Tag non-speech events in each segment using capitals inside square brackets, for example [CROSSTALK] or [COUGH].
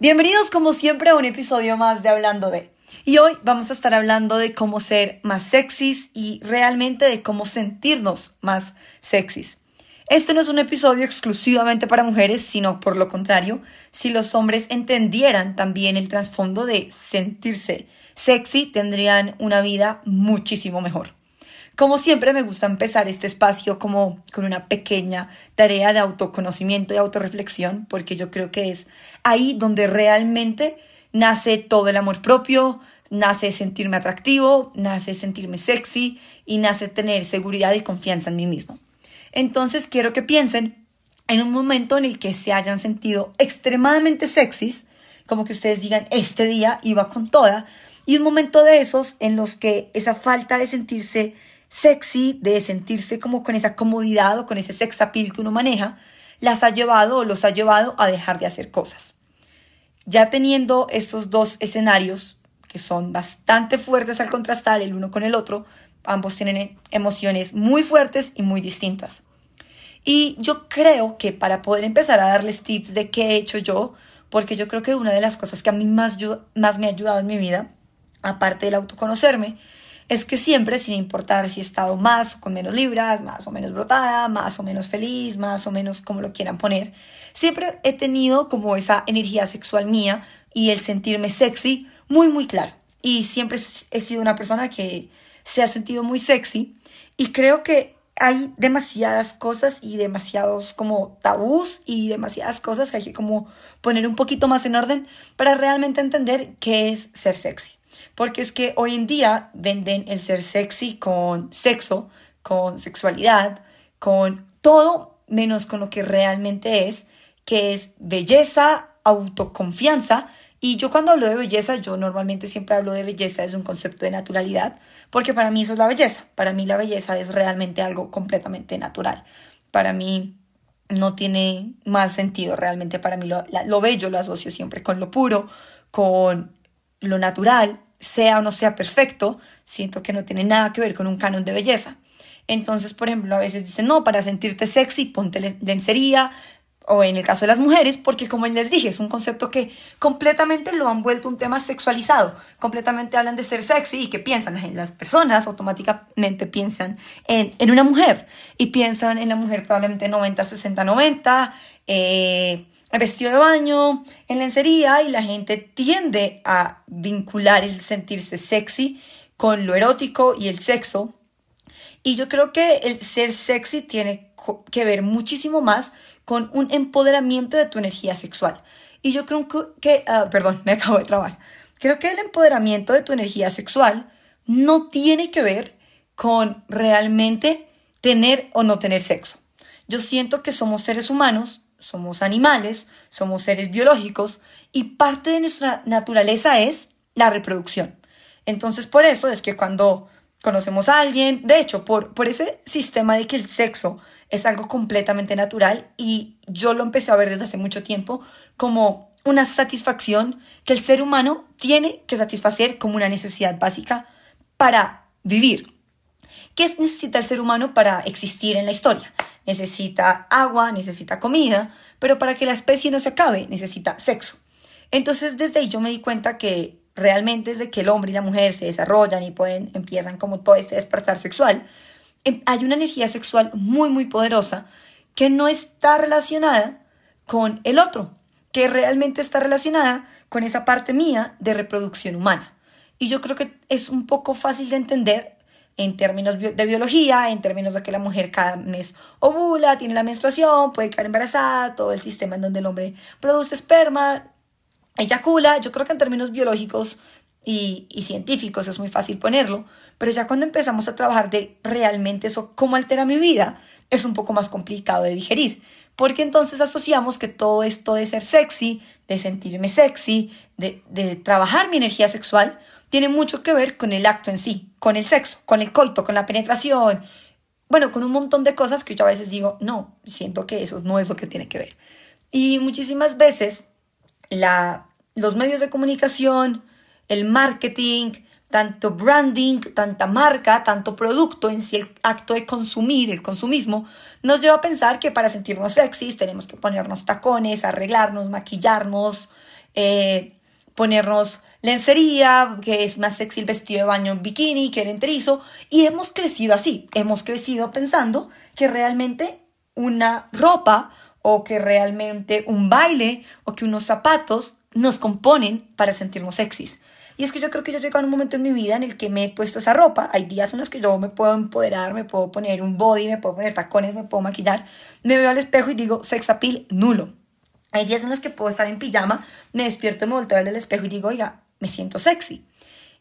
Bienvenidos como siempre a un episodio más de Hablando de. Y hoy vamos a estar hablando de cómo ser más sexys y realmente de cómo sentirnos más sexys. Este no es un episodio exclusivamente para mujeres, sino por lo contrario, si los hombres entendieran también el trasfondo de sentirse sexy, tendrían una vida muchísimo mejor. Como siempre me gusta empezar este espacio como con una pequeña tarea de autoconocimiento y autorreflexión, porque yo creo que es ahí donde realmente nace todo el amor propio, nace sentirme atractivo, nace sentirme sexy y nace tener seguridad y confianza en mí mismo. Entonces quiero que piensen en un momento en el que se hayan sentido extremadamente sexys, como que ustedes digan, este día iba con toda, y un momento de esos en los que esa falta de sentirse sexy, de sentirse como con esa comodidad o con ese sex appeal que uno maneja, las ha llevado o los ha llevado a dejar de hacer cosas. Ya teniendo estos dos escenarios, que son bastante fuertes al contrastar el uno con el otro, ambos tienen emociones muy fuertes y muy distintas. Y yo creo que para poder empezar a darles tips de qué he hecho yo, porque yo creo que una de las cosas que a mí más, más me ha ayudado en mi vida, aparte del autoconocerme, es que siempre, sin importar si he estado más o con menos libras, más o menos brotada, más o menos feliz, más o menos como lo quieran poner, siempre he tenido como esa energía sexual mía y el sentirme sexy muy, muy claro. Y siempre he sido una persona que se ha sentido muy sexy y creo que hay demasiadas cosas y demasiados como tabús y demasiadas cosas que hay que como poner un poquito más en orden para realmente entender qué es ser sexy. Porque es que hoy en día venden el ser sexy con sexo, con sexualidad, con todo menos con lo que realmente es, que es belleza, autoconfianza. Y yo cuando hablo de belleza, yo normalmente siempre hablo de belleza, es un concepto de naturalidad, porque para mí eso es la belleza. Para mí la belleza es realmente algo completamente natural. Para mí no tiene más sentido realmente. Para mí lo, lo bello lo asocio siempre con lo puro, con lo natural, sea o no sea perfecto, siento que no tiene nada que ver con un canon de belleza. Entonces, por ejemplo, a veces dicen, no, para sentirte sexy, ponte lencería, o en el caso de las mujeres, porque como les dije, es un concepto que completamente lo han vuelto un tema sexualizado, completamente hablan de ser sexy y que piensan, las personas automáticamente piensan en, en una mujer y piensan en la mujer probablemente 90, 60, 90, eh, vestido de baño, en lencería y la gente tiende a vincular el sentirse sexy con lo erótico y el sexo. Y yo creo que el ser sexy tiene que ver muchísimo más con un empoderamiento de tu energía sexual. Y yo creo que, ah, perdón, [LAUGHS] me acabo de trabar. Creo que el empoderamiento de tu energía sexual no tiene que ver con realmente tener o no tener sexo. Yo siento que somos seres humanos somos animales, somos seres biológicos y parte de nuestra naturaleza es la reproducción. Entonces por eso es que cuando conocemos a alguien, de hecho, por, por ese sistema de que el sexo es algo completamente natural y yo lo empecé a ver desde hace mucho tiempo como una satisfacción que el ser humano tiene que satisfacer como una necesidad básica para vivir. ¿Qué necesita el ser humano para existir en la historia? Necesita agua, necesita comida, pero para que la especie no se acabe necesita sexo. Entonces desde ahí yo me di cuenta que realmente desde que el hombre y la mujer se desarrollan y pueden, empiezan como todo este despertar sexual, em, hay una energía sexual muy, muy poderosa que no está relacionada con el otro, que realmente está relacionada con esa parte mía de reproducción humana. Y yo creo que es un poco fácil de entender en términos de biología, en términos de que la mujer cada mes ovula, tiene la menstruación, puede quedar embarazada, todo el sistema en donde el hombre produce esperma, eyacula, yo creo que en términos biológicos y, y, científicos es muy fácil ponerlo, pero ya cuando empezamos a trabajar de realmente eso, cómo altera mi vida, es un poco más complicado de digerir, porque entonces asociamos que todo esto de ser sexy, de sentirme sexy, de, de trabajar mi energía sexual, tiene mucho que ver con el acto en sí, con el sexo, con el coito, con la penetración, bueno, con un montón de cosas que yo a veces digo, no, siento que eso no es lo que tiene que ver. Y muchísimas veces los medios de comunicación, el marketing, tanto branding, tanta marca, tanto producto en sí, el acto de consumir, el consumismo, nos lleva a pensar que para sentirnos sexys tenemos que ponernos tacones, arreglarnos, maquillarnos, eh, ponernos lencería, que es más sexy el vestido de baño bikini que el enterizo. Y hemos crecido así, hemos crecido pensando que realmente una ropa o que realmente un baile o que unos zapatos nos componen para sentirnos sexys. Y es que yo creo que yo he llegado a un momento en mi vida en el que me he puesto esa ropa. Hay días en los que yo me puedo empoderar, me puedo poner un body, me puedo poner tacones, me puedo maquillar. Me veo al espejo y digo, sex appeal nulo. Hay días en los que puedo estar en pijama, me despierto, me volteo al espejo y digo, oiga, me siento sexy.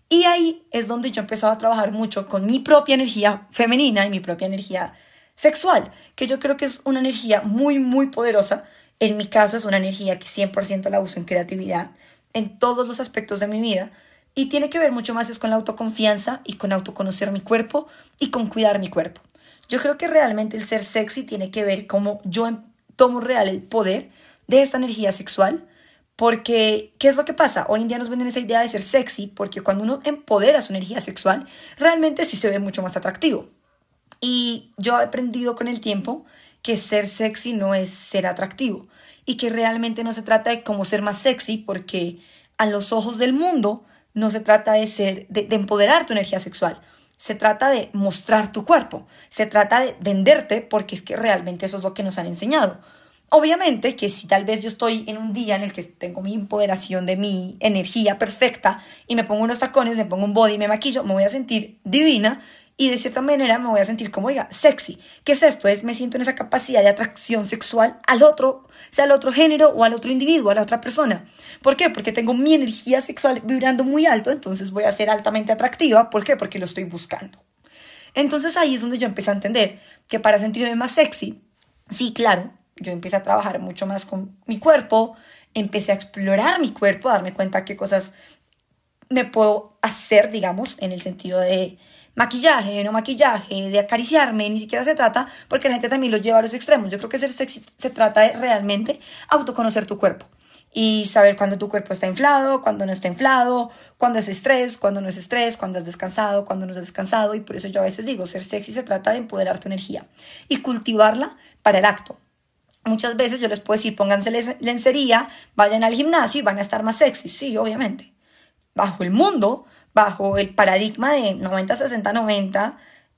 Y ahí es donde yo he empezado a trabajar mucho con mi propia energía femenina y mi propia energía sexual, que yo creo que es una energía muy, muy poderosa. En mi caso es una energía que 100% la uso en creatividad, en todos los aspectos de mi vida. Y tiene que ver mucho más es con la autoconfianza y con autoconocer mi cuerpo y con cuidar mi cuerpo. Yo creo que realmente el ser sexy tiene que ver cómo yo em, tomo real el poder de esta energía sexual porque, ¿qué es lo que pasa? Hoy en día nos venden esa idea de ser sexy, porque cuando uno empodera su energía sexual, realmente sí se ve mucho más atractivo. Y yo he aprendido con el tiempo que ser sexy no es ser atractivo y que realmente no se trata de cómo ser más sexy, porque a los ojos del mundo no se trata de ser, de, empoderar tu energía sexual. Se trata de mostrar tu cuerpo, se trata de venderte porque es que realmente eso es lo que nos han enseñado. Obviamente que si tal vez yo estoy en un día en el que tengo mi empoderación de mi energía perfecta y me pongo unos tacones, me pongo un body, me maquillo, me voy a sentir divina y de cierta manera me voy a sentir como, diga, sexy. ¿Qué es esto? Es me siento en esa capacidad de atracción sexual al otro, sea al otro género o al otro individuo, a la otra persona. ¿Por qué? Porque tengo mi energía sexual vibrando muy alto, entonces voy a ser altamente atractiva. ¿Por qué? Porque lo estoy buscando. Entonces ahí es donde yo empecé a entender que para sentirme más sexy, sí, claro, yo empecé a trabajar mucho más con mi cuerpo, empecé a explorar mi cuerpo, a darme cuenta qué cosas me puedo hacer, digamos, en el sentido de maquillaje, no maquillaje, de acariciarme, ni siquiera se trata, porque la gente también lo lleva a los extremos. Yo creo que ser sexy se trata de realmente autoconocer tu cuerpo y saber cuándo tu cuerpo está inflado, cuándo no está inflado, cuándo es estrés, cuándo no es estrés, cuándo es descansado, cuándo no es descansado. Y por eso yo a veces digo, ser sexy se trata de empoderar tu energía y cultivarla para el acto. Muchas veces yo les puedo decir, pónganse lencería, vayan al gimnasio y van a estar más sexy. Sí, obviamente. Bajo el mundo, bajo el paradigma de 90, 60, 90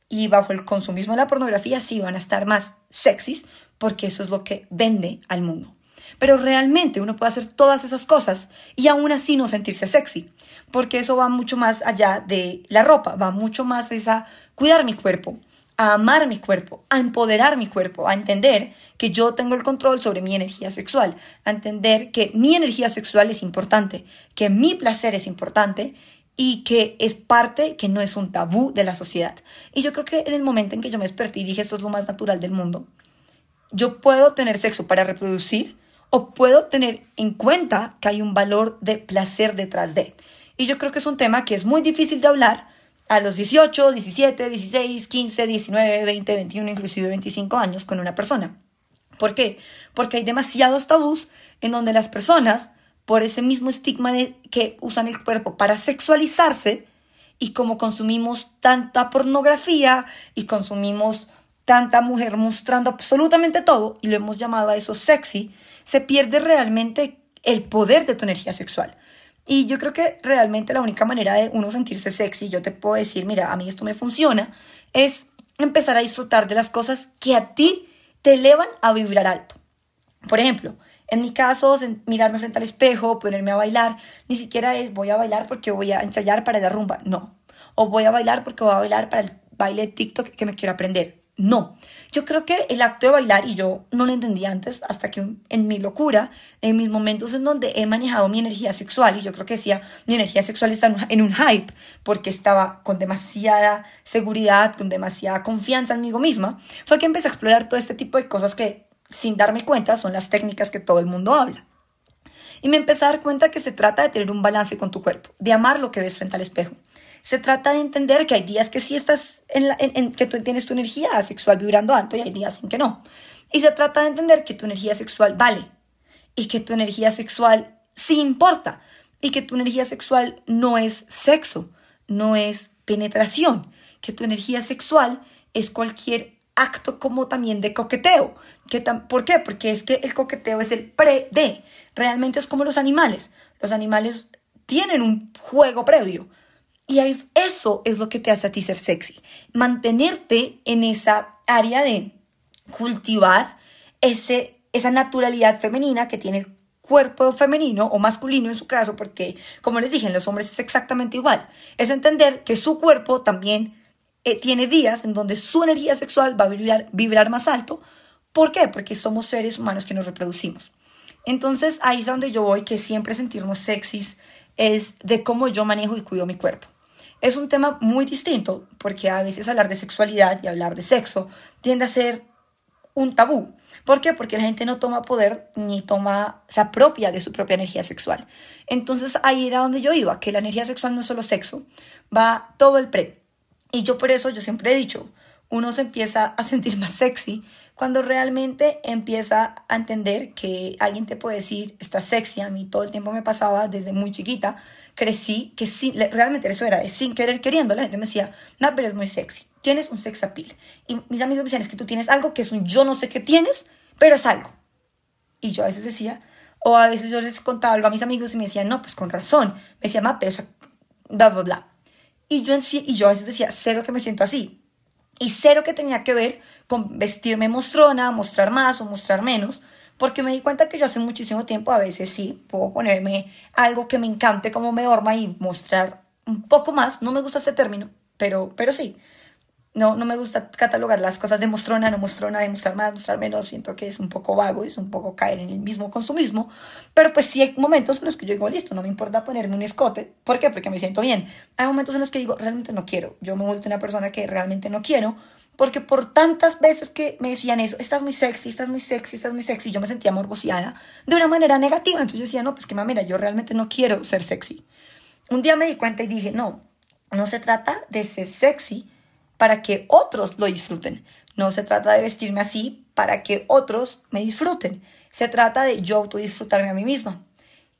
y bajo el consumismo de la pornografía, sí van a estar más sexys porque eso es lo que vende al mundo. Pero realmente uno puede hacer todas esas cosas y aún así no sentirse sexy, porque eso va mucho más allá de la ropa, va mucho más a cuidar mi cuerpo, a amar mi cuerpo, a empoderar mi cuerpo, a entender que yo tengo el control sobre mi energía sexual, a entender que mi energía sexual es importante, que mi placer es importante y que es parte, que no es un tabú de la sociedad. Y yo creo que en el momento en que yo me desperté y dije esto es lo más natural del mundo, yo puedo tener sexo para reproducir o puedo tener en cuenta que hay un valor de placer detrás de. Y yo creo que es un tema que es muy difícil de hablar a los 18, 17, 16, 15, 19, 20, 21, inclusive 25 años con una persona. ¿Por qué? Porque hay demasiados tabús en donde las personas, por ese mismo estigma que usan el cuerpo para sexualizarse, y como consumimos tanta pornografía y consumimos tanta mujer mostrando absolutamente todo y lo hemos llamado a eso sexy, se pierde realmente el poder de tu energía sexual. Y yo creo que realmente la única manera de uno sentirse sexy, yo te puedo decir, mira, a mí esto me funciona, es empezar a disfrutar de las cosas que a ti te elevan a vibrar alto. Por ejemplo, en mi caso, mirarme frente al espejo, ponerme a bailar, ni siquiera es voy a bailar porque voy a ensayar para la rumba, no. O voy a bailar porque voy a bailar para el baile de TikTok que me quiero aprender. No, yo creo que el acto de bailar, y yo no lo entendí antes, hasta que en mi locura, en mis momentos en donde he manejado mi energía sexual, y yo creo que decía, mi energía sexual está en un hype, porque estaba con demasiada seguridad, con demasiada confianza en mí misma, fue que empecé a explorar todo este tipo de cosas que, sin darme cuenta, son las técnicas que todo el mundo habla. Y me empecé a dar cuenta que se trata de tener un balance con tu cuerpo, de amar lo que ves frente al espejo se trata de entender que hay días que sí estás en, que tú tienes tu energía sexual vibrando alto y hay días en que no. Y se trata de entender que tu energía sexual vale y que tu energía sexual sí importa y que tu energía sexual no es sexo, no es penetración, que tu energía sexual es cualquier acto como también de coqueteo. Que ¿Por qué? Porque es que el coqueteo es el pre-de. Realmente es como los animales. Los animales tienen un juego previo. Y es, eso es lo que te hace a ti ser sexy. Mantenerte en esa área de cultivar ese, esa naturalidad femenina que tiene el cuerpo femenino o masculino en su caso, porque como les dije, en los hombres es exactamente igual. Es entender que su cuerpo también eh, tiene días en donde su energía sexual va a vibrar, vibrar más alto. ¿Por qué? Porque somos seres humanos que nos reproducimos. Entonces ahí es donde yo voy, que siempre sentirnos sexys es de cómo yo manejo y cuido mi cuerpo. Es un tema muy distinto porque a veces hablar de sexualidad y hablar de sexo tiende a ser un tabú. ¿Por qué? Porque la gente no toma poder ni toma, se apropia de su propia energía sexual. Entonces ahí era donde yo iba, que la energía sexual no es solo sexo, va todo el pre. Y yo por eso yo siempre he dicho, uno se empieza a sentir más sexy cuando realmente empieza a entender que alguien te puede decir, estás sexy, a mí todo el tiempo me pasaba desde muy chiquita, crecí, que sí, realmente eso era de sin querer queriendo, la gente me decía, no, pero es muy sexy, tienes un sex appeal. Y mis amigos me decían, es que tú tienes algo que es un yo no sé qué tienes, pero es algo. Y yo a veces decía, o a veces yo les contaba algo a mis amigos y me decían, no, pues con razón, me decía, ma, pero, bla, bla, bla. Y yo, en sí, y yo a veces decía, cero que me siento así. Y cero que tenía que ver con vestirme mostrona, mostrar más o mostrar menos, porque me di cuenta que yo hace muchísimo tiempo a veces sí puedo ponerme algo que me encante como me dorma y mostrar un poco más. No me gusta ese término, pero, pero sí. No, no me gusta catalogar las cosas de mostrona, no mostrona, de mostrar más, mostrar menos. Siento que es un poco vago, es un poco caer en el mismo consumismo. Pero pues sí hay momentos en los que yo digo, listo, no me importa ponerme un escote. ¿Por qué? Porque me siento bien. Hay momentos en los que digo, realmente no quiero. Yo me vuelto una persona que realmente no quiero porque por tantas veces que me decían eso, estás muy sexy, estás muy sexy, estás muy sexy, yo me sentía morboseada de una manera negativa. Entonces yo decía, no, pues que mira, yo realmente no quiero ser sexy. Un día me di cuenta y dije, no, no se trata de ser sexy para que otros lo disfruten. No se trata de vestirme así para que otros me disfruten. Se trata de yo autodisfrutarme a mí misma.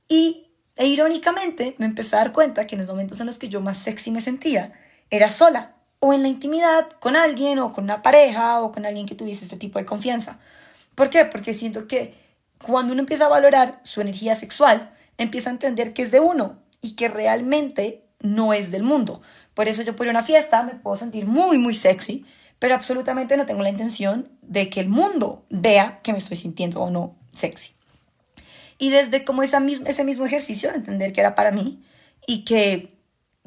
Y e irónicamente me empecé a dar cuenta que en los momentos en los que yo más sexy me sentía, era sola o en la intimidad con alguien o con una pareja o con alguien que tuviese este tipo de confianza. ¿Por qué? Porque siento que cuando uno empieza a valorar su energía sexual, empieza a entender que es de uno y que realmente no es del mundo. Por eso yo por una fiesta me puedo sentir muy, muy sexy, pero absolutamente no tengo la intención de que el mundo vea que me estoy sintiendo o no sexy. Y desde como esa ese mismo ejercicio de entender que era para mí y que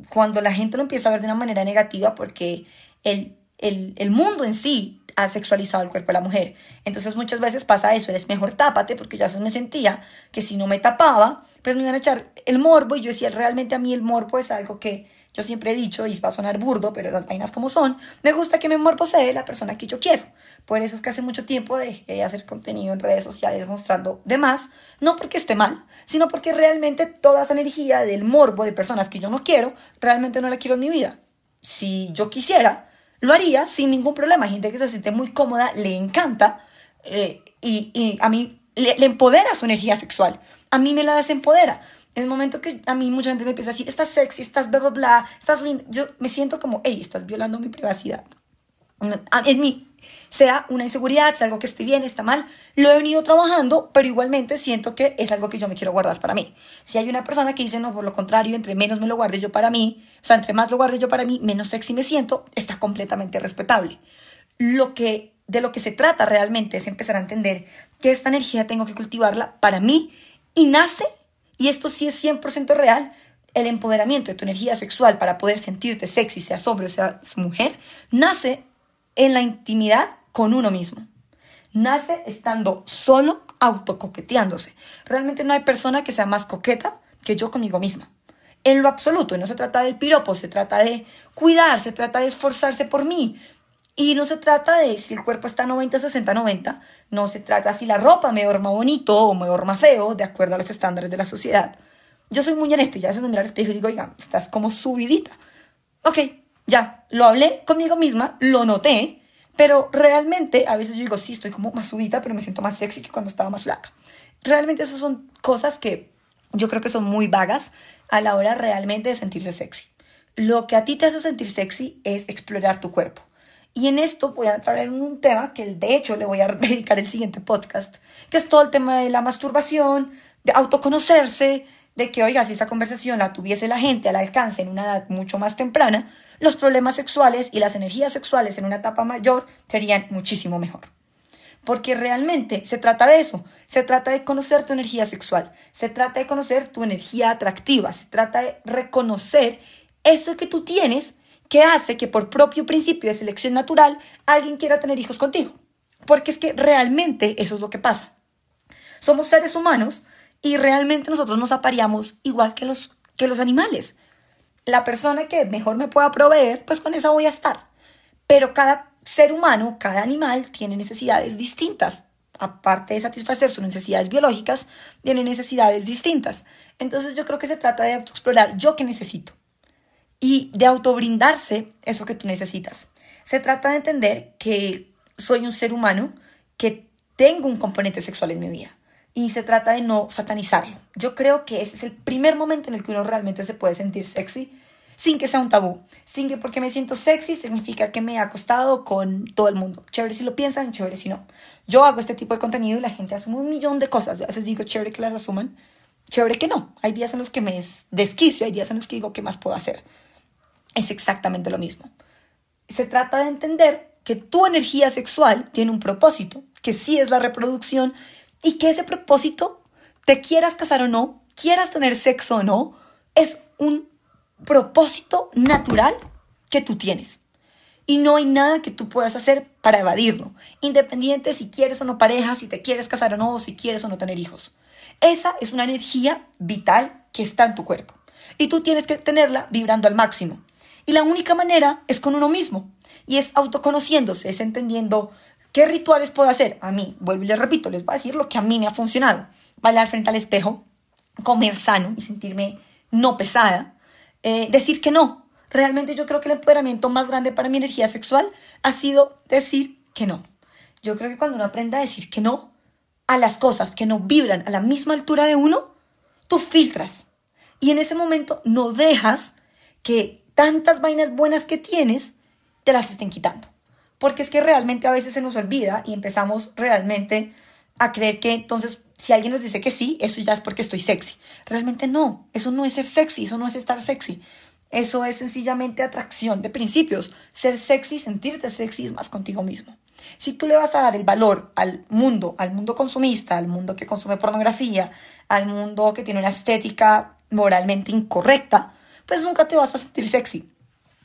cuando la gente lo empieza a ver de una manera negativa porque el, el, el mundo en sí ha sexualizado el cuerpo de la mujer. Entonces muchas veces pasa eso, eres mejor tápate, porque yo a me sentía que si no me tapaba, pues me iban a echar el morbo y yo decía, realmente a mí el morbo es algo que yo siempre he dicho, y va a sonar burdo, pero las vainas como son, me gusta que me morbosee la persona que yo quiero. Por eso es que hace mucho tiempo dejé de hacer contenido en redes sociales mostrando demás, no porque esté mal, sino porque realmente toda esa energía del morbo de personas que yo no quiero, realmente no la quiero en mi vida. Si yo quisiera, lo haría sin ningún problema. Gente que se siente muy cómoda, le encanta eh, y, a mí le, le empodera su energía sexual. A mí me la desempodera. En el momento que a mí mucha gente me empieza a decir, estás sexy, estás bla, bla, bla, estás linda, yo me siento como, hey, estás violando mi privacidad. En mí, sea una inseguridad, sea algo que esté bien, está mal, lo he venido trabajando, pero igualmente siento que es algo que yo me quiero guardar para mí. Si hay una persona que dice, no, por lo contrario, entre menos me lo guarde yo para mí, o sea, entre más lo guarde yo para mí, menos sexy me siento, está completamente respetable. Lo que, de lo que se trata realmente es empezar a entender que esta energía tengo que cultivarla para mí y nace y esto sí es 100% real. El empoderamiento de tu energía sexual para poder sentirte sexy, sea hombre o sea mujer, nace en la intimidad con uno mismo. Nace estando solo, autocoqueteándose. Realmente no hay persona que sea más coqueta que yo conmigo misma. En lo absoluto, y no se trata del piropo, se trata de cuidar, se trata de esforzarse por mí, y no se trata de si el cuerpo está 90, 60, 90. No se trata si la ropa me dorma bonito o me dorma feo, de acuerdo a los estándares de la sociedad. Yo soy muy honesto, ya a veces me miro al espejo y digo, oiga, estás como subidita. Ok, ya, lo hablé conmigo misma, lo noté, pero realmente a veces yo digo, sí, estoy como más subida, pero me siento más sexy que cuando estaba más flaca. Realmente esas son cosas que yo creo que son muy vagas a la hora realmente de sentirse sexy. Lo que a ti te hace sentir sexy es explorar tu cuerpo Y en esto voy a entrar en un tema que de hecho le voy a [LAUGHS] dedicar el siguiente podcast, que es todo el tema de la masturbación, de autoconocerse, de que, oiga, si esa conversación la tuviese la gente al alcance en una edad mucho más temprana, los problemas sexuales y las energías sexuales en una etapa mayor serían muchísimo mejor. Porque realmente se trata de eso, se trata de conocer tu energía sexual, se trata de conocer tu energía atractiva, se trata de reconocer eso que tú tienes que hace que por propio principio de selección natural alguien quiera tener hijos contigo. Porque es que realmente eso es lo que pasa. Somos seres humanos y realmente nosotros nos apareamos igual que los, que los animales. La persona que mejor me pueda proveer, pues con esa voy a estar. Pero cada ser humano, cada animal tiene necesidades distintas. Aparte de satisfacer sus necesidades biológicas, tiene necesidades distintas. Entonces yo creo que se trata de autoexplorar yo qué necesito y de autobrindarse eso que tú necesitas. Se trata de entender que soy un ser humano, que tengo un componente sexual en mi vida y se trata de no satanizarlo. Yo creo que ese es el primer momento en el que uno realmente se puede sentir sexy sin que sea un tabú, sin que porque me siento sexy significa que me he acostado con todo el mundo. Chévere si lo piensan, chévere si no. Yo hago este tipo de contenido y la gente asume un millón de cosas. A veces digo chévere que las asuman, chévere que no. Hay días en los que me desquicio, hay días en los que digo qué más puedo hacer. Es exactamente lo mismo. Se trata de entender que tu energía sexual tiene un propósito, que sí es la reproducción, y que ese propósito, te quieras casar o no, quieras tener sexo o no, es un propósito natural que tú tienes. Y no hay nada que tú puedas hacer para evadirlo, independiente si quieres o no pareja, si te quieres casar o no, si quieres o no tener hijos. Esa es una energía vital que está en tu cuerpo. Y tú tienes que tenerla vibrando al máximo. Y la única manera es con uno mismo. Y es autoconociéndose, es entendiendo ¿Qué rituales puedo hacer? A mí, vuelvo y les repito, les voy a decir lo que a mí me ha funcionado. Bailar frente al espejo, comer sano y sentirme no pesada, eh, decir que no. Realmente yo creo que el empoderamiento más grande para mi energía sexual ha sido decir que no. Yo creo que cuando uno aprende a decir que no a las cosas que no vibran a la misma altura de uno, tú filtras. Y en ese momento no dejas que tantas vainas buenas que tienes te las estén quitando porque es que realmente a veces se nos olvida y empezamos realmente a creer que entonces si alguien nos dice que sí, eso ya es porque estoy sexy. Realmente no, eso no es ser sexy, eso no es estar sexy. Eso es sencillamente atracción de principios. Ser sexy, sentirte sexy es más contigo mismo. Si tú le vas a dar el valor al mundo, al mundo consumista, al mundo que consume pornografía, al mundo que tiene una estética moralmente incorrecta, pues nunca te vas a sentir sexy.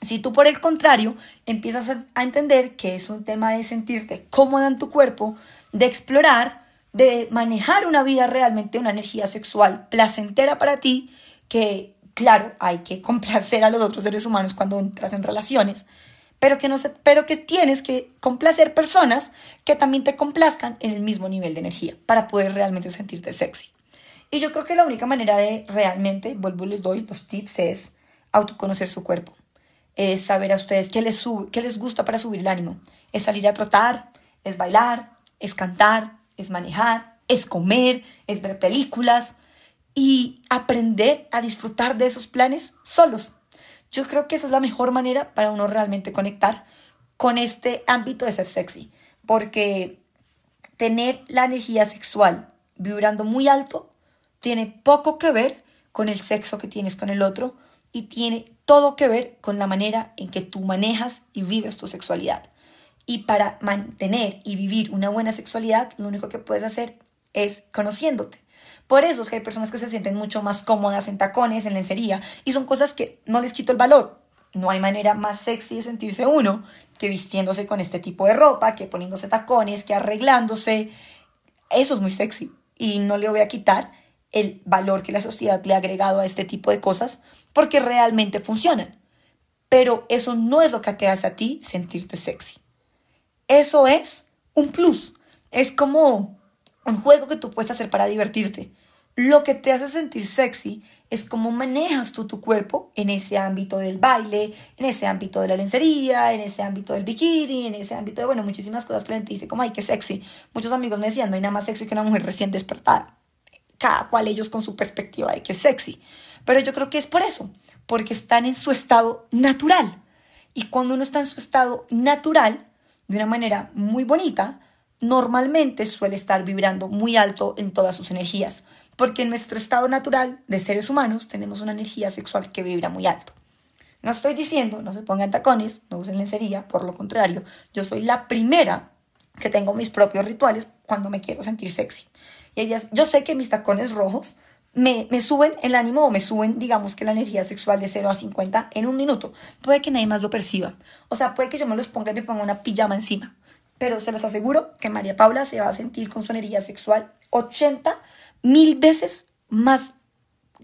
Si tú por el contrario empiezas a entender que es un tema de sentirte cómoda en tu cuerpo, de explorar, de manejar una vida realmente, una energía sexual placentera para ti, que claro, hay que [LAUGHS] complacer a los otros seres humanos cuando entras en relaciones, pero que, no se, pero que tienes que complacer personas que también te complazcan en el mismo nivel de energía para poder realmente sentirte sexy. Y yo creo que la única manera de realmente, vuelvo y les doy los tips, es autoconocer su cuerpo es saber a ustedes qué les, qué les gusta para subir el ánimo. Es salir a trotar, es bailar, es cantar, es manejar, es comer, es ver películas y aprender a disfrutar de esos planes solos. Yo creo que esa es la mejor manera para uno realmente conectar con este ámbito de ser sexy, porque tener la energía sexual vibrando muy alto tiene poco que ver con el sexo que tienes con el otro y tiene todo que ver con la manera en que tú manejas y vives tu sexualidad. Y para mantener y vivir una buena sexualidad, lo único que puedes hacer es conociéndote. Por eso es que hay personas que se sienten mucho más cómodas en tacones, en lencería, y son cosas que no les quito el valor. No hay manera más sexy de sentirse uno que vistiéndose con este tipo de ropa, que poniéndose tacones, que arreglándose. Eso es muy sexy y no le voy a quitar el valor que la sociedad le ha agregado a este tipo de cosas porque realmente funcionan. Pero eso no es lo que te hace a ti sentirte sexy. Eso es un plus. Es como un juego que tú puedes hacer para divertirte. Lo que te hace sentir sexy es cómo manejas tú tu cuerpo en ese ámbito del baile, en ese ámbito de la lencería, en ese ámbito del bikini, en ese ámbito de, bueno, muchísimas cosas que la gente dice como, ay, qué sexy. Muchos amigos me decían, no hay nada más sexy que una mujer recién despertada cada cual ellos con su perspectiva de que es sexy. Pero yo creo que es por eso, porque están en su estado natural. Y cuando uno está en su estado natural, de una manera muy bonita, normalmente suele estar vibrando muy alto en todas sus energías, porque en nuestro estado natural de seres humanos tenemos una energía sexual que vibra muy alto. No estoy diciendo, no se pongan tacones, no usen lencería, por lo contrario, yo soy la primera que tengo mis propios rituales cuando me quiero sentir sexy. Y ellas, yo sé que mis tacones rojos me, me, suben el ánimo o me suben, digamos que la energía sexual de 0 a 50 en un minuto. Puede que nadie más lo perciba. O sea, puede que yo me los ponga y me ponga una pijama encima. Pero se los aseguro que María Paula se va a sentir con su energía sexual 80 mil veces más,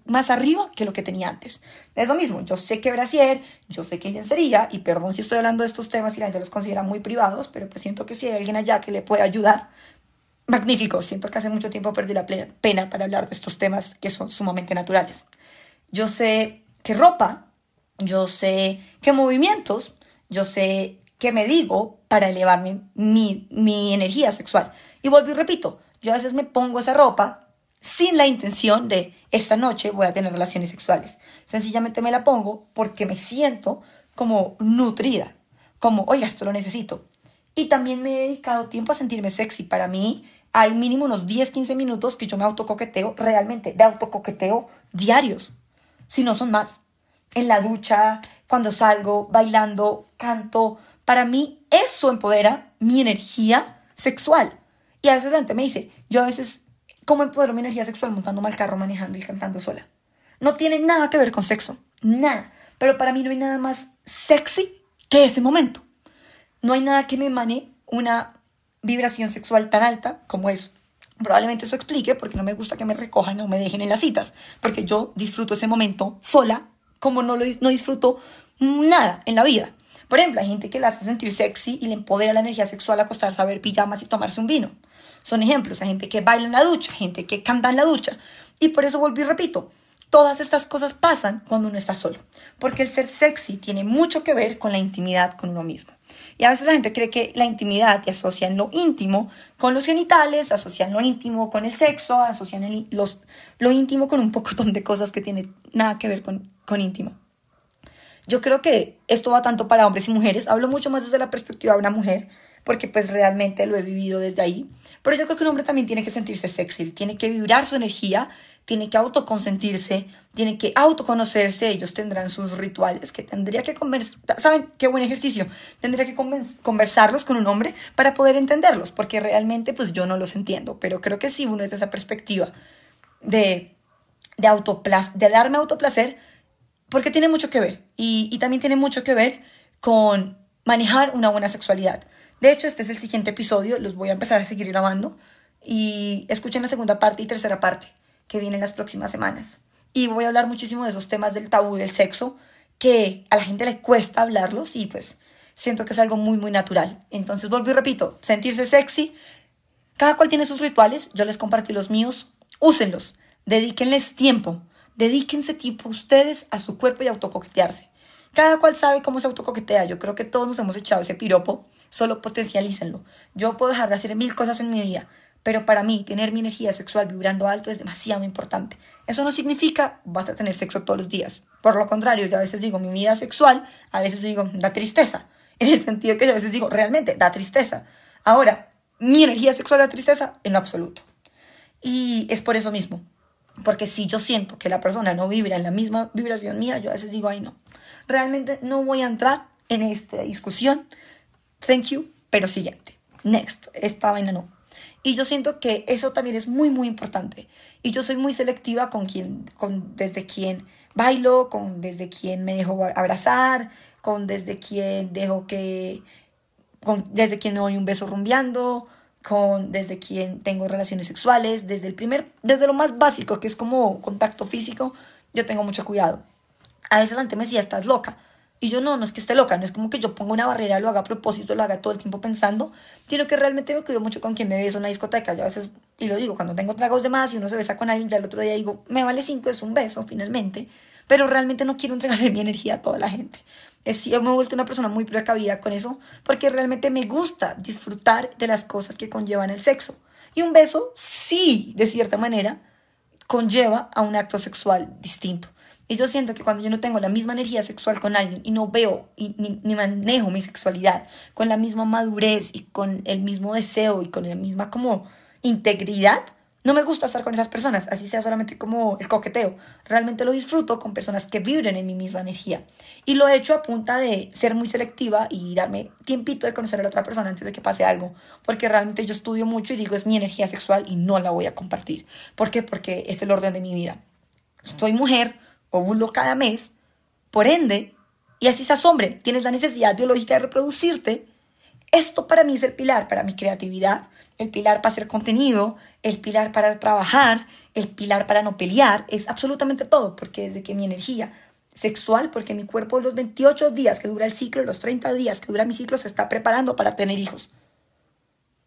más arriba que lo que tenía antes. Es lo mismo, yo sé que brasier, yo sé que lencería, y perdón si estoy hablando de estos temas y la gente los considera muy privados, pero pues siento que si hay alguien allá que le puede ayudar, magnífico. Siento que hace mucho tiempo perdí la pena para hablar de estos temas que son sumamente naturales. Yo sé qué ropa, yo sé qué movimientos, yo sé qué me digo para elevar mi, mi energía sexual. Y vuelvo y repito, yo a veces me pongo esa ropa sin la intención de esta noche voy a tener relaciones sexuales. Sencillamente me la pongo porque me siento como nutrida, como, oiga, esto lo necesito. Y también me he dedicado tiempo a sentirme sexy. Para mí hay mínimo unos 10, 15 minutos que yo me autocoqueteo, realmente, de autocoqueteo diarios, si no son más. En la ducha, cuando salgo, bailando, canto. Para mí eso empodera mi energía sexual. Y a veces la gente me dice, yo a veces, ¿cómo empodero mi energía sexual montando mal carro, manejando y cantando sola? No tiene nada que ver con sexo, nada. Pero para mí no hay nada más sexy que ese momento. No hay nada que me emane una vibración sexual tan alta como eso. Probablemente eso explique porque no me gusta que me recojan o me dejen en las citas, porque yo disfruto ese momento sola como no, lo, no disfruto nada en la vida. Por ejemplo, hay gente que la hace sentir sexy y le empodera la energía sexual acostarse a ver pijamas y tomarse un vino. Son ejemplos, hay gente que baila en la ducha, gente que canta en la ducha. Y por eso vuelvo y repito, Todas estas cosas pasan cuando uno está solo, porque el ser sexy tiene mucho que ver con la intimidad con uno mismo. Y a veces la gente cree que la intimidad y asocian lo íntimo con los genitales, asocian lo íntimo con el sexo, asocian los, lo íntimo con un poco de cosas que tienen nada que ver con, con íntimo. Yo creo que esto va tanto para hombres y mujeres. Hablo mucho más desde la perspectiva de una mujer, porque pues realmente lo he vivido desde ahí. Pero yo creo que un hombre también tiene que sentirse sexy, tiene que vibrar su energía tiene que autoconsentirse, tiene que autoconocerse, ellos tendrán sus rituales que tendría que conversar, ¿saben qué buen ejercicio? Tendría que conversarlos con un hombre para poder entenderlos, porque realmente pues yo no los entiendo, pero creo que sí uno es de esa perspectiva de, de, de darme autoplacer, porque tiene mucho que ver, y, y también tiene mucho que ver con manejar una buena sexualidad. De hecho, este es el siguiente episodio, los voy a empezar a seguir grabando y escuchen la segunda parte y tercera parte que viene en las próximas semanas. Y voy a hablar muchísimo de esos temas del tabú del sexo, que a la gente le cuesta hablarlos y pues siento que es algo muy, muy natural. Entonces vuelvo y repito, sentirse sexy, cada cual tiene sus rituales, yo les compartí los míos, úsenlos, dedíquenles tiempo, dedíquense tiempo ustedes a su cuerpo y autocoquetearse. Cada cual sabe cómo se autocoquetea. Yo creo que todos nos hemos echado ese piropo. Solo potencialícenlo. Yo puedo dejar de hacer mil cosas en mi día, pero para mí, tener mi energía sexual vibrando alto es demasiado importante. Eso no significa vas a tener sexo todos los días. Por lo contrario, yo a veces digo mi vida sexual, a veces digo da tristeza. [LAUGHS] En el sentido que yo a veces digo realmente da tristeza. Ahora, mi energía sexual da tristeza en lo absoluto. Y es por eso mismo. Porque si yo siento que la persona no vibra en la misma vibración mía, yo a veces digo, ay no, realmente no voy a entrar en esta discusión. Thank you, pero siguiente. Next, esta vaina no. Y yo siento que eso también es muy, muy importante. Y yo soy muy selectiva con quien, con desde quien bailo, con desde quien me dejo abrazar, con desde quien dejo que, con, desde quien me doy un beso rumbeando, con desde quien tengo relaciones sexuales, desde el primer, desde lo más básico, que es como contacto físico, yo tengo mucho cuidado. A veces la me decía, estás loca. Y yo no, no es que esté loca, no es como que yo ponga una barrera, lo haga a propósito, lo haga todo el tiempo pensando, sino que realmente me cuido mucho con quien me beso en una discoteca. Yo a veces, y lo digo, cuando tengo tragos de más y uno se besa con alguien, ya el otro día digo, me vale cinco, es un beso, finalmente. Pero realmente no quiero entregarle [LAUGHS] mi energía a toda la gente. Es, yo me he vuelto una persona muy precavida con eso, porque realmente me gusta disfrutar de las cosas que conllevan el sexo. Y un beso, sí, de cierta manera, conlleva a un acto sexual distinto. Y yo siento que cuando yo no tengo la misma energía sexual con alguien y no veo y, ni, ni, manejo mi sexualidad con la misma madurez y con el mismo deseo y con la misma como integridad, no me gusta estar con esas personas, así sea solamente como el coqueteo. Realmente lo disfruto con personas que vibren en mi misma energía. Y lo he hecho a punta de ser muy selectiva y darme tiempito de conocer a la otra persona antes de que pase algo. Porque realmente yo estudio mucho y digo es mi energía sexual y no la voy a compartir. ¿Por qué? Porque es el orden de mi vida. Soy mujer, ovulo cada mes, por ende, y así seas hombre, tienes la necesidad biológica de reproducirte. Esto para mí es el pilar para mi creatividad, el pilar para hacer contenido, el pilar para trabajar, el pilar para no pelear, es absolutamente todo, porque desde que mi energía sexual, porque mi cuerpo los 28 días que dura el ciclo, los 30 días que dura mi ciclo, se está preparando para tener hijos.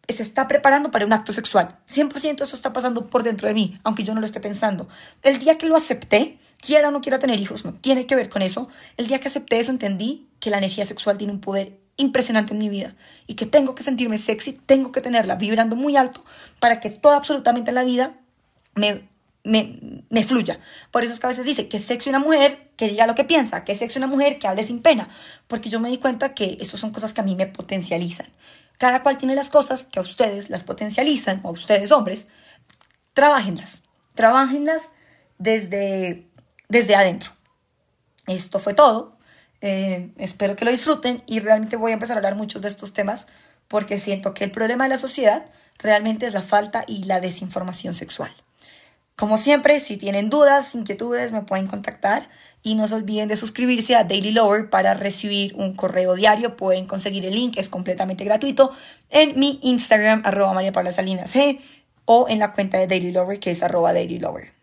Se está preparando para un acto sexual. 100% eso está pasando por dentro de mí, aunque yo no lo esté pensando. El día que lo acepté, quiera o no quiera tener hijos, no tiene que ver con eso. El día que acepté eso, entendí que la energía sexual tiene un poder impresionante en mi vida y que tengo que sentirme sexy, tengo que tenerla vibrando muy alto para que todo absolutamente en la vida me, me, fluya. Por eso es que a veces dice que sexy una mujer que diga lo que piensa, que sexy una mujer que hable sin pena, porque yo me di cuenta que estas son cosas que a mí me potencializan. Cada cual tiene las cosas que a ustedes las potencializan, o a ustedes hombres, trabajenlas, trabajenlas desde, desde adentro. Esto fue todo. Eh, espero que lo disfruten y realmente voy a empezar a hablar muchos de estos temas porque siento que el problema de la sociedad realmente es la falta y la desinformación sexual. Como siempre, si tienen dudas, inquietudes, me pueden contactar y no se olviden de suscribirse a Daily Lover para recibir un correo diario. Pueden conseguir el link, es completamente gratuito, en mi Instagram, arroba María Paula Salinas G, o en la cuenta de Daily Lover, que es arroba Daily Lover.